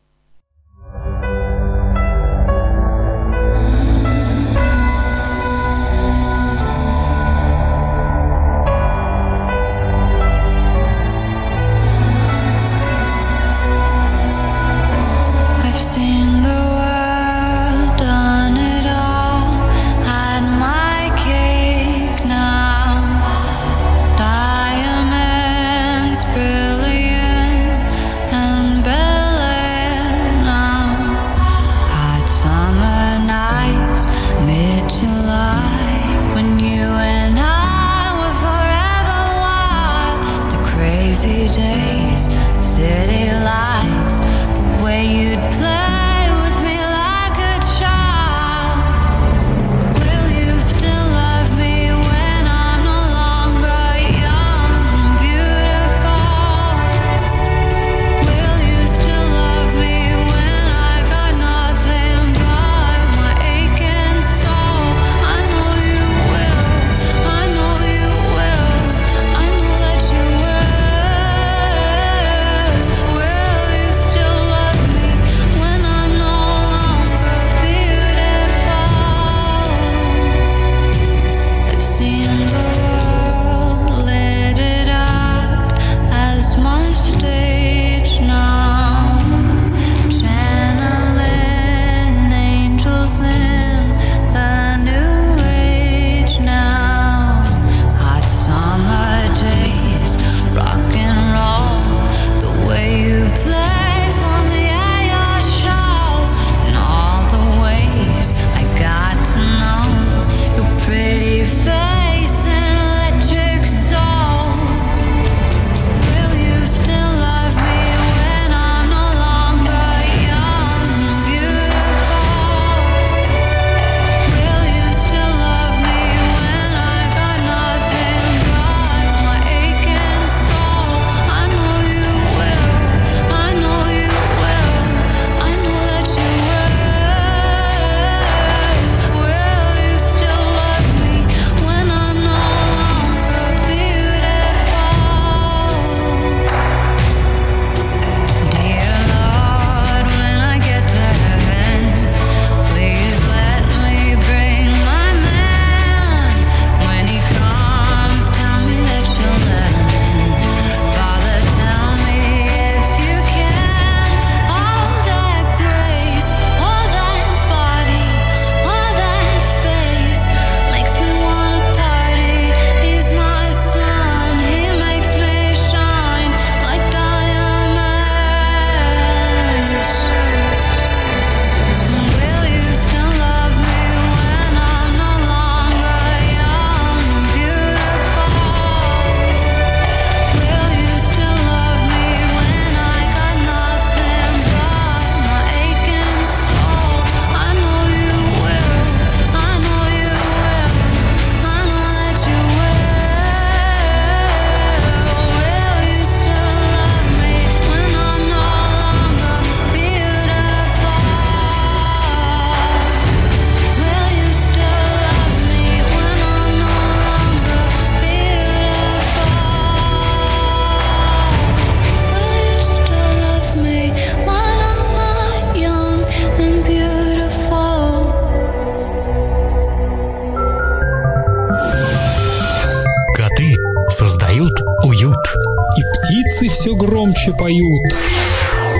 Поют.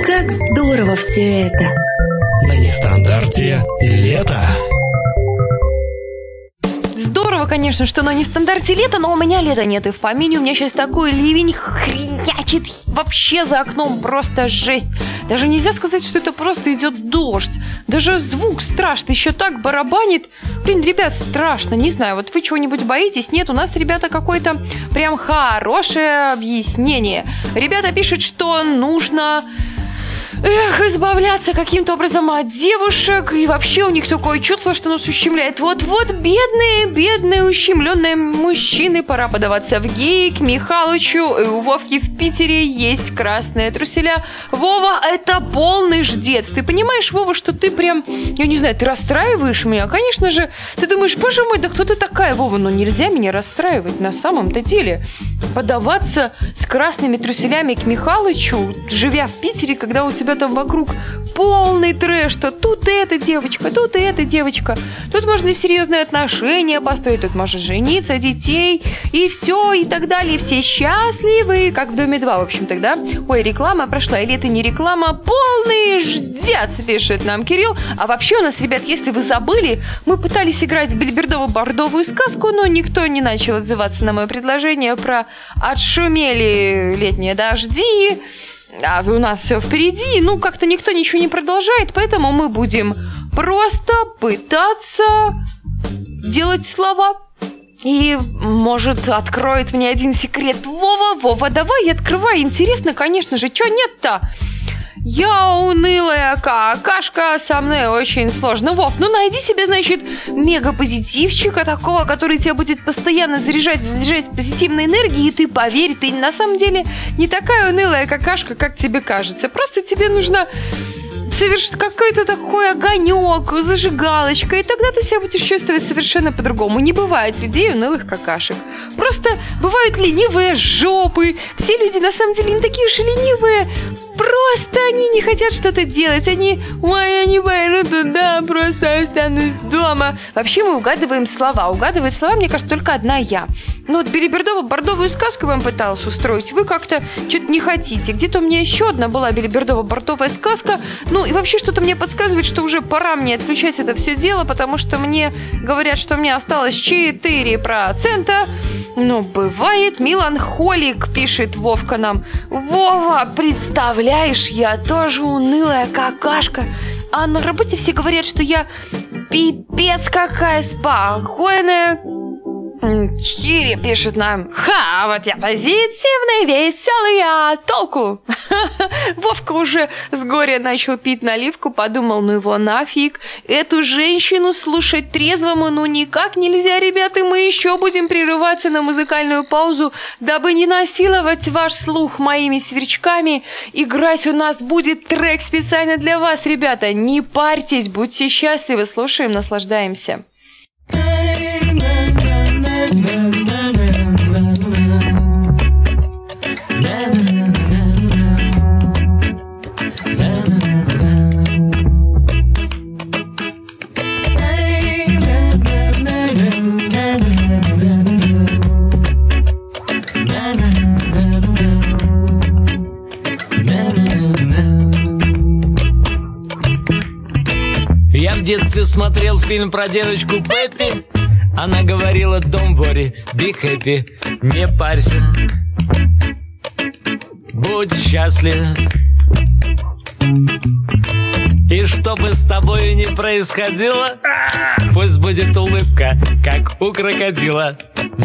Как здорово все это! На нестандарте лето. Здорово, конечно, что на нестандарте лето, но у меня лета нет. И в помине у меня сейчас такой ливень хренячит вообще за окном. Просто жесть. Даже нельзя сказать, что это просто идет дождь. Даже звук страшный, еще так барабанит. Блин, ребят, страшно, не знаю, вот вы чего-нибудь боитесь? Нет, у нас, ребята, какое-то прям хорошее объяснение. Ребята пишут, что нужно Эх, избавляться каким-то образом от девушек, и вообще у них такое чувство, что нас ущемляет. Вот-вот, бедные, бедные, ущемленные мужчины, пора подаваться в гей к Михалычу. И у Вовки в Питере есть красные труселя. Вова, это полный ждец. Ты понимаешь, Вова, что ты прям, я не знаю, ты расстраиваешь меня? Конечно же, ты думаешь, боже мой, да кто ты такая, Вова? Но нельзя меня расстраивать на самом-то деле. Подаваться с красными труселями к Михалычу, живя в Питере, когда у тебя там вокруг полный трэш, то тут эта девочка, тут эта девочка. Тут можно серьезные отношения построить, тут можно жениться, детей, и все, и так далее. Все счастливы, как в Доме 2, в общем тогда. Ой, реклама прошла, или это не реклама, полный ждец, пишет нам Кирилл. А вообще у нас, ребят, если вы забыли, мы пытались играть бельбердово-бордовую сказку, но никто не начал отзываться на мое предложение про «Отшумели летние дожди», а у нас все впереди, ну как-то никто ничего не продолжает, поэтому мы будем просто пытаться делать слова. И, может, откроет мне один секрет Вова. Вова, давай, открывай. Интересно, конечно же, что нет-то? Я унылая какашка, со мной очень сложно. Вов, ну найди себе, значит, мега-позитивчика такого, который тебя будет постоянно заряжать, заряжать позитивной энергией, и ты поверь, ты на самом деле не такая унылая какашка, как тебе кажется. Просто тебе нужно соверш... какой-то такой огонек, зажигалочка, и тогда ты себя будешь чувствовать совершенно по-другому. Не бывает людей унылых какашек. Просто бывают ленивые жопы. Все люди на самом деле не такие уж ленивые. Просто они не хотят что-то делать. Они, ой, я не пойду туда, просто останусь дома. Вообще мы угадываем слова. Угадывает слова, мне кажется, только одна я. Ну вот Белибердова-бордовую сказку вам пыталась устроить. Вы как-то что-то не хотите. Где-то у меня еще одна была Белибердова-бордовая сказка. Ну и вообще что-то мне подсказывает, что уже пора мне отключать это все дело, потому что мне говорят, что мне осталось 4%. Ну, бывает, меланхолик, пишет Вовка нам. Вова, представляешь, я тоже унылая какашка. А на работе все говорят, что я пипец какая спокойная. Кири пишет нам, ха, вот я позитивный, веселый, а толку? Вовка уже с горя начал пить наливку, подумал, ну его нафиг. Эту женщину слушать трезвому ну никак нельзя, ребята, мы еще будем прерываться на музыкальную паузу, дабы не насиловать ваш слух моими сверчками. Играть у нас будет трек специально для вас, ребята. Не парьтесь, будьте счастливы, слушаем, наслаждаемся. Я в детстве смотрел фильм про девочку Пеппи Она говорила «Don't worry, be happy, не парься Будь счастлив и что бы с тобой ни происходило, пусть будет улыбка, как у крокодила.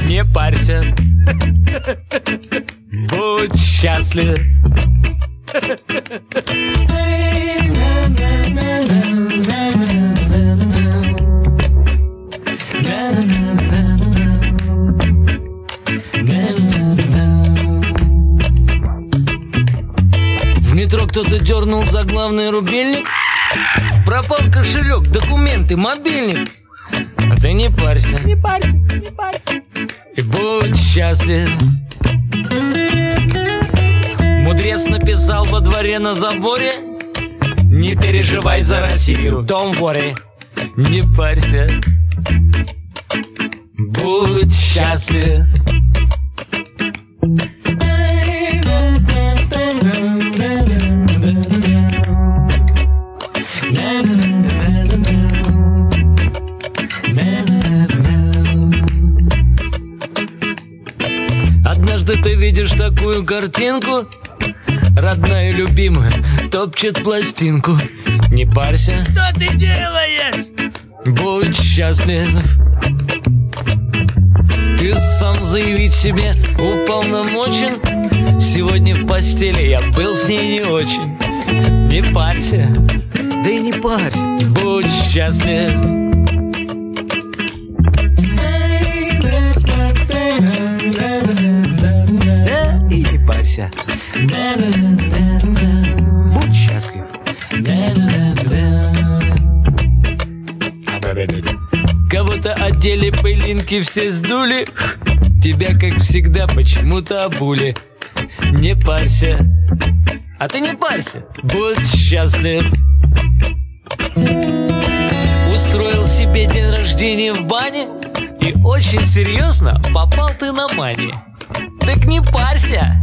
Не парься, будь счастлив. В метро кто-то дернул за главный рубильник. Пропал кошелек, документы, мобильник. А ты не парься. Не парься, не парься. И будь счастлив. Мудрец написал во дворе на заборе. Не переживай за Россию Don't worry Не парься будь счастлив. Однажды ты видишь такую картинку, родная и любимая топчет пластинку. Не парься. Что ты делаешь? Будь счастлив. Ты сам заявить себе уполномочен. Сегодня в постели я был с ней не очень. Не парься Да и не парься Будь счастлив. Да и не парься Одели пылинки все сдули. Тебя, как всегда, почему-то обули. Не парься. А ты не парься. Будь счастлив. Устроил себе день рождения в бане И очень серьезно попал ты на мане Так не парься.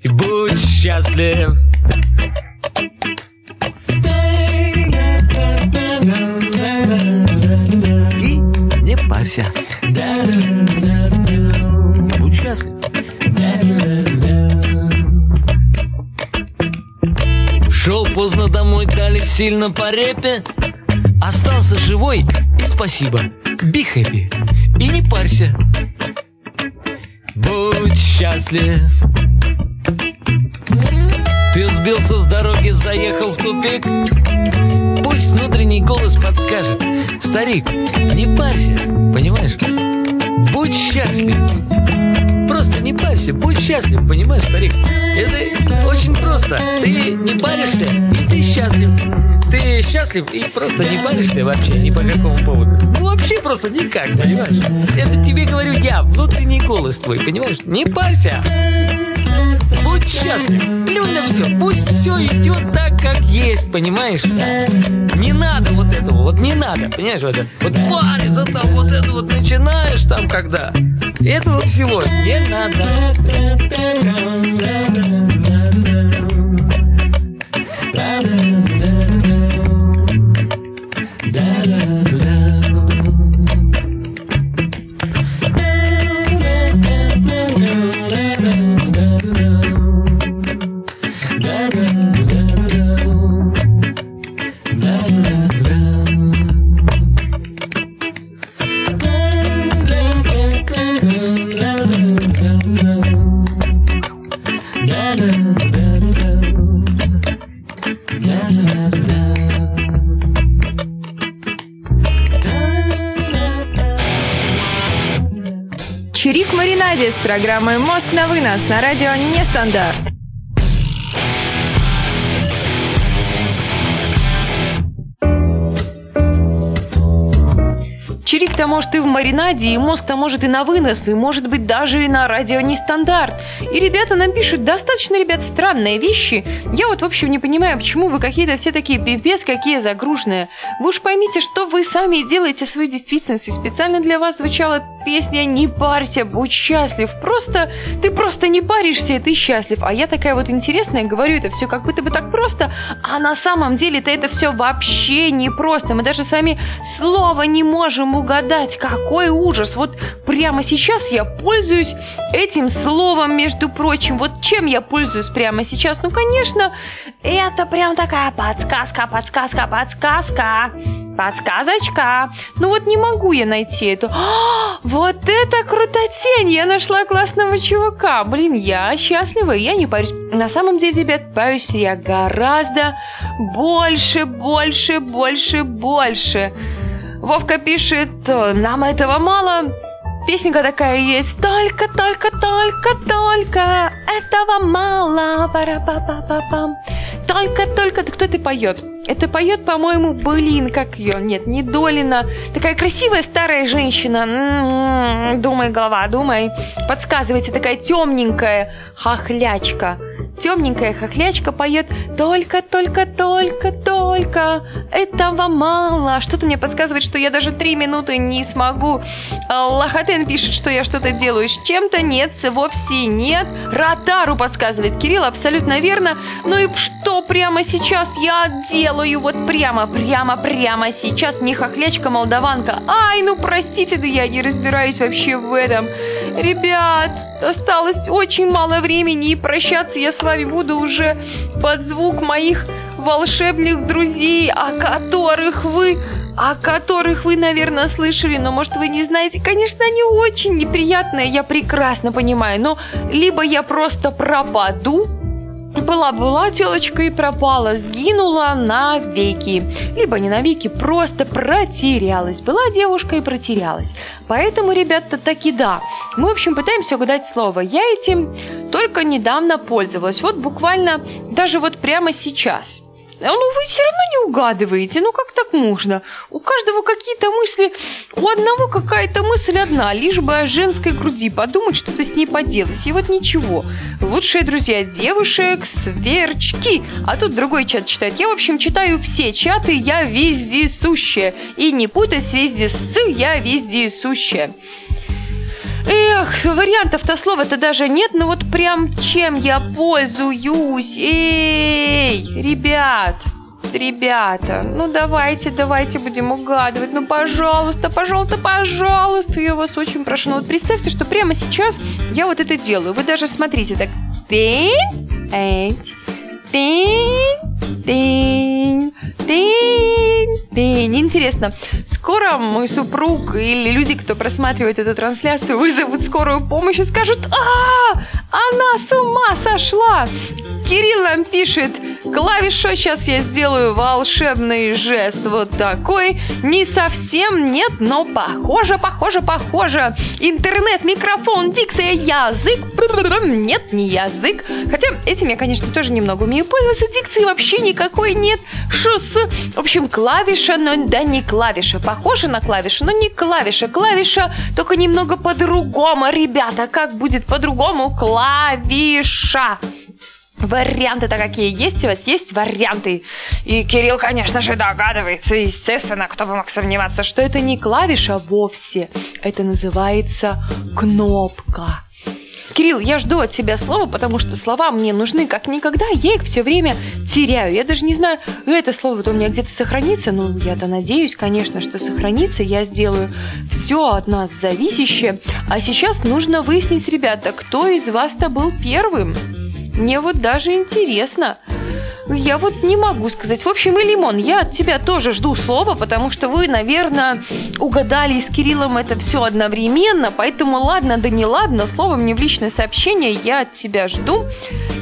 И будь счастлив парься. Будь счастлив. Шел поздно домой, дали сильно по репе. Остался живой и спасибо. Be happy. И не парься. Будь счастлив. Ты сбился с дороги, заехал в тупик. Внутренний голос подскажет Старик, не парься, понимаешь? Будь счастлив Просто не парься, будь счастлив, понимаешь, старик? Это очень просто Ты не паришься, и ты счастлив Ты счастлив и просто не паришься вообще ни по какому поводу Ну вообще просто никак, понимаешь? Это тебе говорю я, внутренний голос твой, понимаешь? Не парься Будь счастлив, плюнь на все, пусть все идет так, как есть, понимаешь? Не надо вот этого, вот не надо, понимаешь, вот вот париться там, вот это вот начинаешь там, когда? Этого всего не Чирик Программой «Мозг на вынос» на радио «Нестандарт». Чирик-то может и в маринаде, и мозг-то может и на вынос, и может быть даже и на радио нестандарт. И ребята нам пишут достаточно, ребят, странные вещи. Я вот, в общем, не понимаю, почему вы какие-то все такие пипец, какие загруженные. Вы уж поймите, что вы сами делаете свою действительность, и специально для вас звучала песня «Не парься, будь счастлив». Просто, ты просто не паришься, и ты счастлив. А я такая вот интересная, говорю это все как будто бы так просто, а на самом деле-то это все вообще не просто. Мы даже с вами слова не можем угадать, какой ужас. Вот прямо сейчас я пользуюсь этим словом, между прочим. Вот чем я пользуюсь прямо сейчас? Ну, конечно, это прям такая подсказка, подсказка, подсказка. Подсказочка. Ну вот не могу я найти эту. А, вот это крутотень! Я нашла классного чувака. Блин, я счастлива, я не парюсь. На самом деле, ребят, парюсь я гораздо больше, больше, больше, больше. Вовка пишет, нам этого мало. Песенка такая есть. Только, только, только, только этого мало. пара па па па пам Только, только. Кто это поет? Это поет, по-моему, блин, как ее? Нет, не Долина. Такая красивая старая женщина. М-м-м, думай, голова, думай. Подсказывайте, такая темненькая хохлячка. Темненькая хохлячка поет «Только, только, только, только, этого мало». Что-то мне подсказывает, что я даже три минуты не смогу. Лохотен пишет, что я что-то делаю с чем-то. Нет, вовсе нет. Ротару подсказывает Кирилл, абсолютно верно. Ну и что прямо сейчас я делаю, вот прямо, прямо, прямо сейчас, не хохлячка молдаванка. Ай, ну простите, да я не разбираюсь вообще в этом. Ребят, осталось очень мало времени, и прощаться я с вами буду уже под звук моих волшебных друзей, о которых вы о которых вы, наверное, слышали, но, может, вы не знаете. Конечно, они очень неприятные, я прекрасно понимаю, но либо я просто пропаду, была-была телочка и пропала, сгинула навеки. Либо не навеки, просто протерялась. Была девушка и протерялась. Поэтому, ребята, таки да. Мы, в общем, пытаемся угадать слово. Я этим только недавно пользовалась. Вот буквально даже вот прямо сейчас. А, ну вы все равно не угадываете, ну как так можно? У каждого какие-то мысли, у одного какая-то мысль одна, лишь бы о женской груди подумать, что-то с ней поделать. И вот ничего. Лучшие друзья девушек, сверчки. А тут другой чат читает. Я, в общем, читаю все чаты, я вездесущая. И не путай с везде с, я вездесущая. Эх, вариантов-то слова-то даже нет, но вот прям чем я пользуюсь? Эй, ребят, ребята, ну давайте, давайте будем угадывать. Ну, пожалуйста, пожалуйста, пожалуйста, я вас очень прошу. Ну вот представьте, что прямо сейчас я вот это делаю. Вы даже смотрите, так, эть, тынь, тынь, тынь, тынь. Интересно, Скоро мой супруг или люди, кто просматривает эту трансляцию, вызовут скорую помощь и скажут «А, она с ума сошла!» Кирилл нам пишет Клавиша, сейчас я сделаю волшебный жест вот такой. Не совсем нет, но похоже, похоже, похоже. Интернет, микрофон, дикция, язык. Нет, не язык. Хотя этим я, конечно, тоже немного умею пользоваться. Дикции вообще никакой нет. Шус. В общем, клавиша, но да не клавиша. Похоже на клавишу, но не клавиша. Клавиша только немного по-другому. Ребята, как будет по-другому? Клавиша. Варианты-то какие есть у вас? Есть варианты. И Кирилл, конечно же, догадывается, естественно, кто бы мог сомневаться, что это не клавиша вовсе. Это называется кнопка. Кирилл, я жду от тебя слова, потому что слова мне нужны как никогда, я их все время теряю. Я даже не знаю, это слово-то у меня где-то сохранится, но я-то надеюсь, конечно, что сохранится. Я сделаю все от нас зависящее. А сейчас нужно выяснить, ребята, кто из вас-то был первым. Мне вот даже интересно. Я вот не могу сказать. В общем, и Лимон, я от тебя тоже жду слова, потому что вы, наверное, угадали с Кириллом это все одновременно, поэтому ладно, да не ладно, слово мне в личное сообщение я от тебя жду.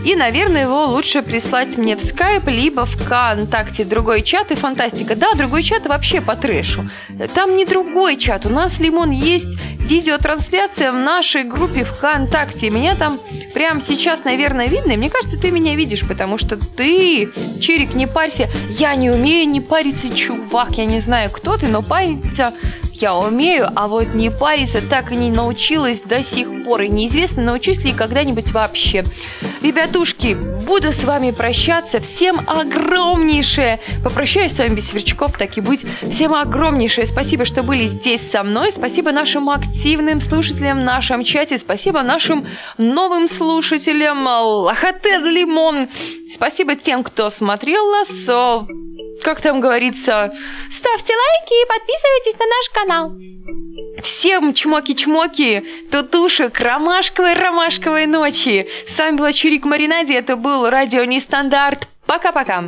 И, наверное, его лучше прислать мне в скайп, либо в ВКонтакте. Другой чат и фантастика. Да, другой чат вообще по трэшу. Там не другой чат. У нас, Лимон, есть видеотрансляция в нашей группе ВКонтакте. Меня там прямо сейчас, наверное, видно. И мне кажется, ты меня видишь, потому что ты, Чирик, не парься. Я не умею не париться, чувак. Я не знаю, кто ты, но париться я умею, а вот не париться так и не научилась до сих пор. И неизвестно, научусь ли когда-нибудь вообще. Ребятушки, буду с вами прощаться. Всем огромнейшее. Попрощаюсь с вами без сверчков, так и быть. Всем огромнейшее спасибо, что были здесь со мной. Спасибо нашим активным слушателям в нашем чате. Спасибо нашим новым слушателям. Лохотед Лимон. Спасибо тем, кто смотрел нас как там говорится, ставьте лайки и подписывайтесь на наш канал. Всем чмоки-чмоки, тутушек, ромашковой-ромашковой ночи. С вами была Чурик Маринади, это был Радио Нестандарт. Пока-пока.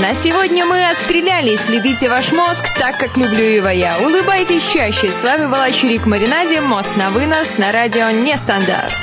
На сегодня мы отстрелялись. Любите ваш мозг так, как люблю его я. Улыбайтесь чаще. С вами была Чурик Маринаде. Мост на вынос на радио Нестандарт.